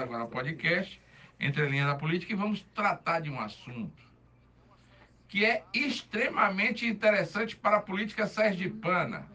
agora podcast Entre Linhas da Política e vamos tratar de um assunto que é extremamente interessante para a política sergipana.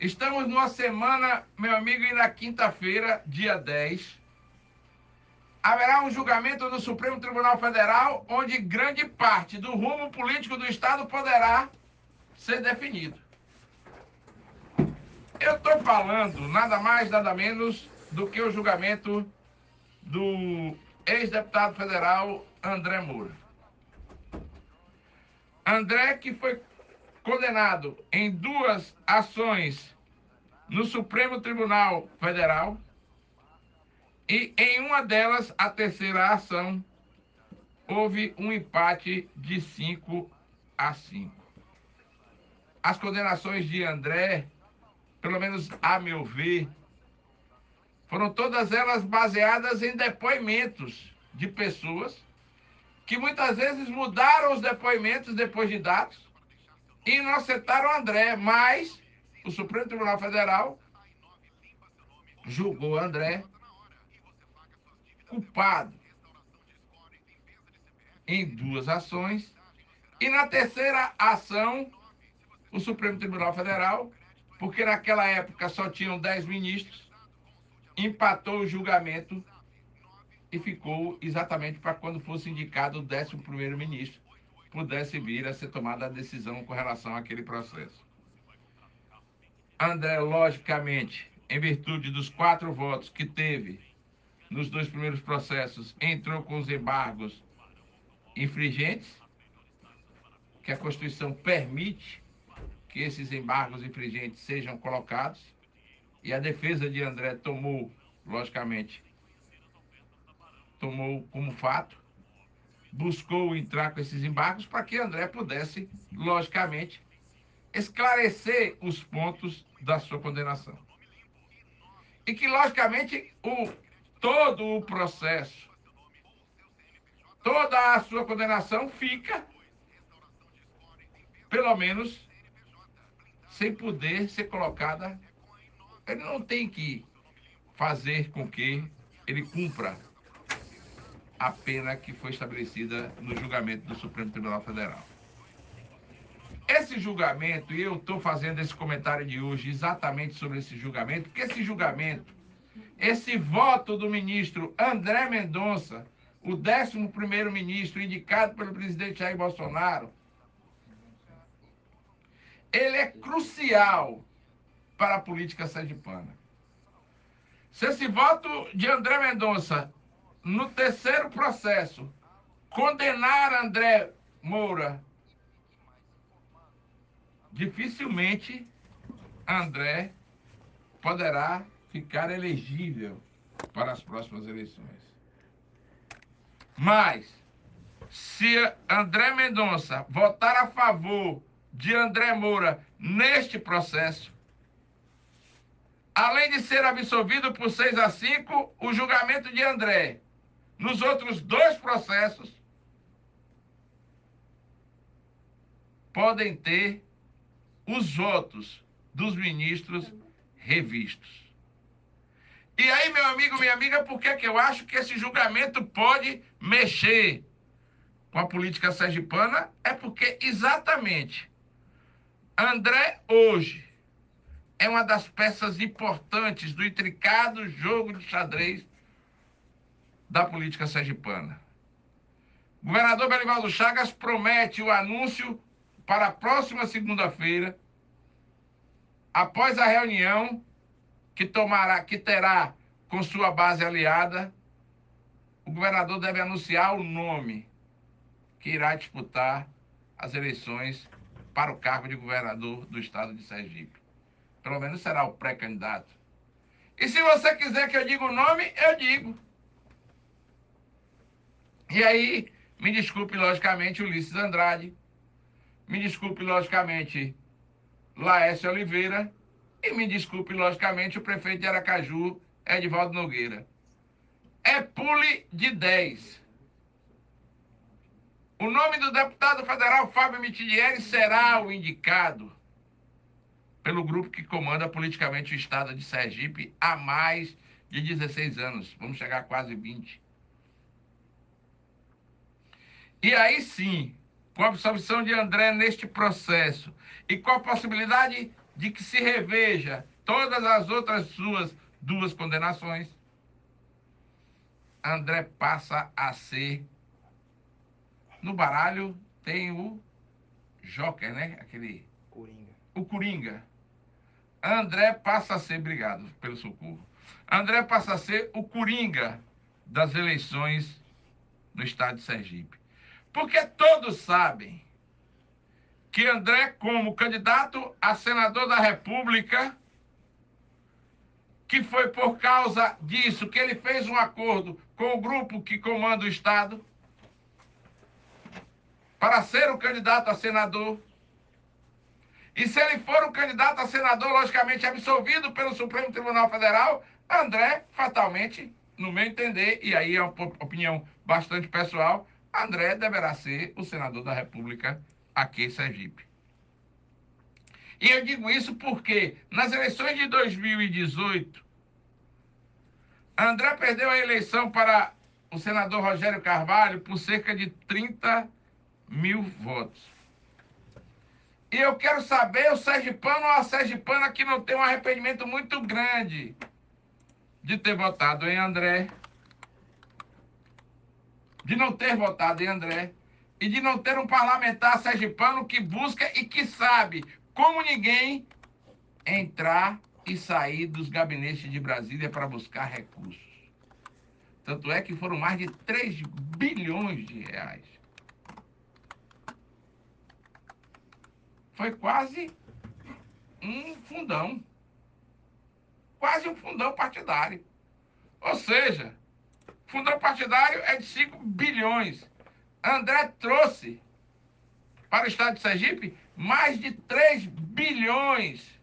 Estamos numa semana, meu amigo, e na quinta-feira, dia 10, haverá um julgamento no Supremo Tribunal Federal onde grande parte do rumo político do Estado poderá ser definido. Eu estou falando nada mais, nada menos do que o julgamento do ex-deputado federal André Moura. André, que foi condenado em duas ações no Supremo Tribunal Federal, e em uma delas, a terceira ação, houve um empate de 5 a 5. As condenações de André, pelo menos a meu ver, foram todas elas baseadas em depoimentos de pessoas que muitas vezes mudaram os depoimentos depois de dados e inocentaram André, mas o Supremo Tribunal Federal julgou André culpado em duas ações e na terceira ação o Supremo Tribunal Federal, porque naquela época só tinham dez ministros, empatou o julgamento e ficou exatamente para quando fosse indicado o décimo primeiro ministro pudesse vir a ser tomada a decisão com relação àquele processo. André, logicamente, em virtude dos quatro votos que teve nos dois primeiros processos, entrou com os embargos infringentes, que a Constituição permite que esses embargos infringentes sejam colocados. E a defesa de André tomou, logicamente, tomou como fato, buscou entrar com esses embargos para que André pudesse, logicamente, esclarecer os pontos da sua condenação. E que, logicamente, o, todo o processo, toda a sua condenação fica, pelo menos, sem poder ser colocada ele não tem que fazer com que ele cumpra a pena que foi estabelecida no julgamento do Supremo Tribunal Federal. Esse julgamento, e eu estou fazendo esse comentário de hoje exatamente sobre esse julgamento, porque esse julgamento, esse voto do ministro André Mendonça, o 11 ministro indicado pelo presidente Jair Bolsonaro, ele é crucial para a política sergipana. Se esse voto de André Mendonça, no terceiro processo, condenar André Moura, dificilmente André poderá ficar elegível para as próximas eleições. Mas, se André Mendonça votar a favor de André Moura neste processo, além de ser absolvido por 6 a 5, o julgamento de André nos outros dois processos podem ter os votos dos ministros revistos. E aí, meu amigo, minha amiga, por que, que eu acho que esse julgamento pode mexer com a política sergipana? É porque exatamente André hoje é uma das peças importantes do intricado jogo de xadrez da política sergipana. O governador Belivaldo Chagas promete o anúncio para a próxima segunda-feira, após a reunião que tomará, que terá com sua base aliada, o governador deve anunciar o nome que irá disputar as eleições para o cargo de governador do estado de Sergipe. Pelo menos será o pré-candidato. E se você quiser que eu diga o nome, eu digo. E aí, me desculpe, logicamente, Ulisses Andrade. Me desculpe, logicamente, Laércio Oliveira. E me desculpe, logicamente, o prefeito de Aracaju, Edvaldo Nogueira. É pule de 10. O nome do deputado federal Fábio Mitidieri será o indicado pelo grupo que comanda politicamente o estado de Sergipe há mais de 16 anos. Vamos chegar a quase 20. E aí sim, com a absolvição de André neste processo e com a possibilidade de que se reveja todas as outras suas duas condenações, André passa a ser. No baralho tem o Joker, né? Aquele. Coringa. O Coringa. André passa a ser, obrigado pelo socorro. André passa a ser o Coringa das eleições no estado de Sergipe. Porque todos sabem que André, como candidato a senador da República, que foi por causa disso que ele fez um acordo com o grupo que comanda o Estado para ser o candidato a senador. E se ele for o candidato a senador, logicamente absolvido pelo Supremo Tribunal Federal, André, fatalmente, no meu entender, e aí é uma opinião bastante pessoal, André deverá ser o senador da República aqui em Sergipe. E eu digo isso porque nas eleições de 2018, André perdeu a eleição para o senador Rogério Carvalho por cerca de 30 mil votos. E eu quero saber, o sergipano ou a sergipana que não tem um arrependimento muito grande de ter votado em André, de não ter votado em André e de não ter um parlamentar sergipano que busca e que sabe, como ninguém, entrar e sair dos gabinetes de Brasília para buscar recursos. Tanto é que foram mais de 3 bilhões de reais. Foi quase um fundão. Quase um fundão partidário. Ou seja, Fundão partidário é de 5 bilhões. André trouxe para o estado de Sergipe mais de 3 bilhões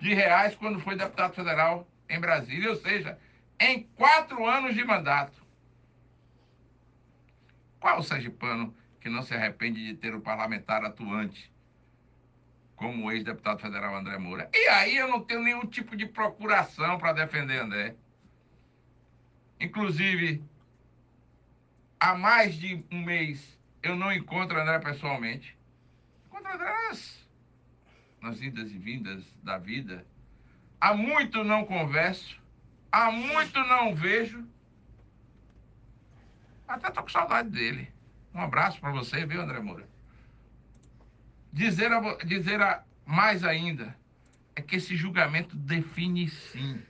de reais quando foi deputado federal em Brasília, ou seja, em quatro anos de mandato. Qual o sergipano que não se arrepende de ter o parlamentar atuante como o ex-deputado federal André Moura? E aí eu não tenho nenhum tipo de procuração para defender André. Inclusive, há mais de um mês eu não encontro André pessoalmente. Encontro André nas, nas idas e vindas da vida. Há muito não converso. Há muito não vejo. Até tô com saudade dele. Um abraço para você, viu, André Moura? Dizer, a, dizer a, mais ainda é que esse julgamento define sim.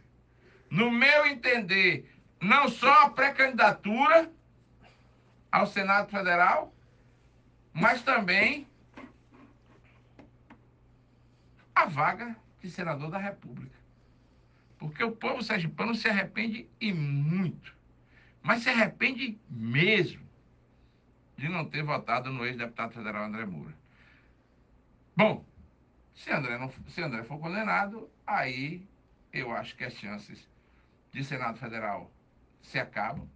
No meu entender, não só a pré-candidatura ao Senado Federal, mas também a vaga de senador da República. Porque o povo sergipano se arrepende e muito. Mas se arrepende mesmo de não ter votado no ex-deputado federal André Moura. Bom, se André, não, se André for condenado, aí eu acho que as chances de Senado Federal se acabam.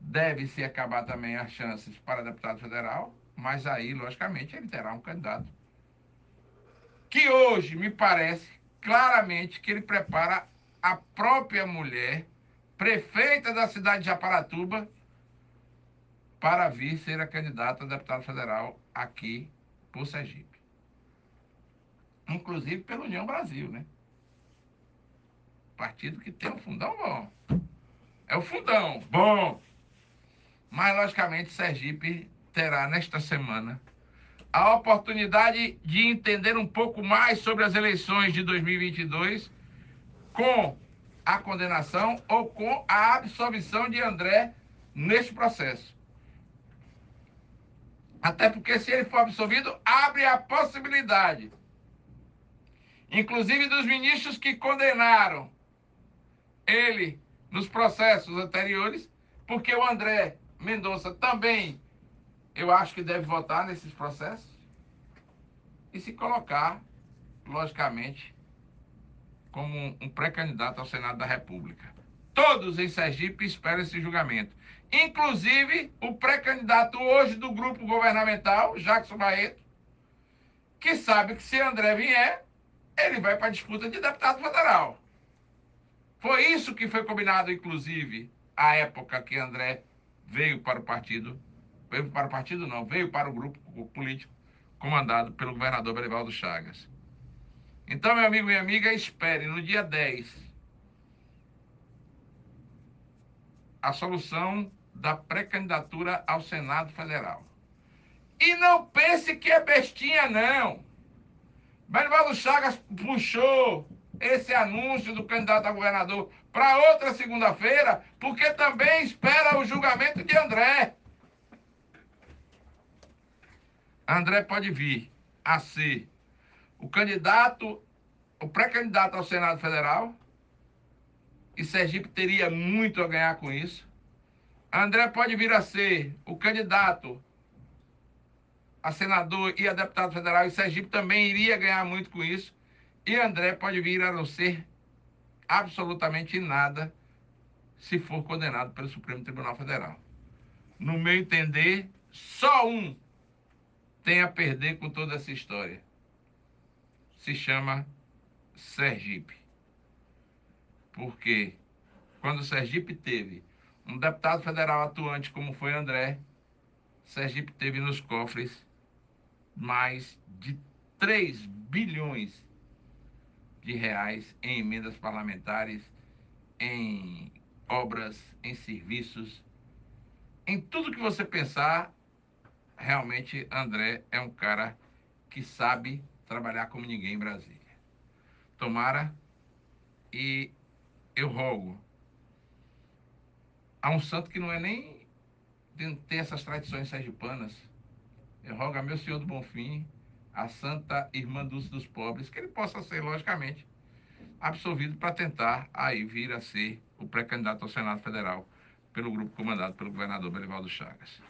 Deve se acabar também as chances para deputado federal, mas aí, logicamente, ele terá um candidato. Que hoje me parece claramente que ele prepara a própria mulher, prefeita da cidade de Aparatuba, para vir ser a candidata a deputado federal aqui por Sergipe. Inclusive pela União Brasil, né? Partido que tem um fundão bom. É o fundão, bom. Mas, logicamente, Sergipe terá nesta semana a oportunidade de entender um pouco mais sobre as eleições de 2022 com a condenação ou com a absolvição de André neste processo. Até porque, se ele for absolvido, abre a possibilidade, inclusive dos ministros que condenaram ele nos processos anteriores, porque o André Mendonça também, eu acho que deve votar nesses processos, e se colocar, logicamente, como um pré-candidato ao Senado da República. Todos em Sergipe esperam esse julgamento. Inclusive o pré-candidato hoje do grupo governamental, Jackson Barreto, que sabe que se André vier, ele vai para a disputa de deputado federal. Foi isso que foi combinado, inclusive, à época que André veio para o partido. Veio para o partido, não, veio para o grupo político comandado pelo governador Belivaldo Chagas. Então, meu amigo e minha amiga, espere no dia 10 a solução da pré-candidatura ao Senado Federal. E não pense que é bestinha, não. Belivaldo Chagas puxou esse anúncio do candidato a governador para outra segunda-feira, porque também espera o julgamento de André. André pode vir a ser o candidato, o pré-candidato ao Senado Federal, e Sergipe teria muito a ganhar com isso. André pode vir a ser o candidato a senador e a deputado federal, e Sergipe também iria ganhar muito com isso. E André pode vir a não ser absolutamente nada se for condenado pelo Supremo Tribunal Federal. No meu entender, só um tem a perder com toda essa história. Se chama Sergipe. Porque quando Sergipe teve um deputado federal atuante como foi André, Sergipe teve nos cofres mais de 3 bilhões de reais em emendas parlamentares, em obras, em serviços, em tudo que você pensar, realmente André é um cara que sabe trabalhar como ninguém em Brasília. Tomara e eu rogo a um santo que não é nem tem essas tradições sergipanas. Eu rogo a meu Senhor do Bonfim a Santa Irmã Dulce dos Pobres, que ele possa ser, logicamente, absolvido para tentar aí vir a ser o pré-candidato ao Senado Federal pelo grupo comandado pelo governador Belivaldo Chagas.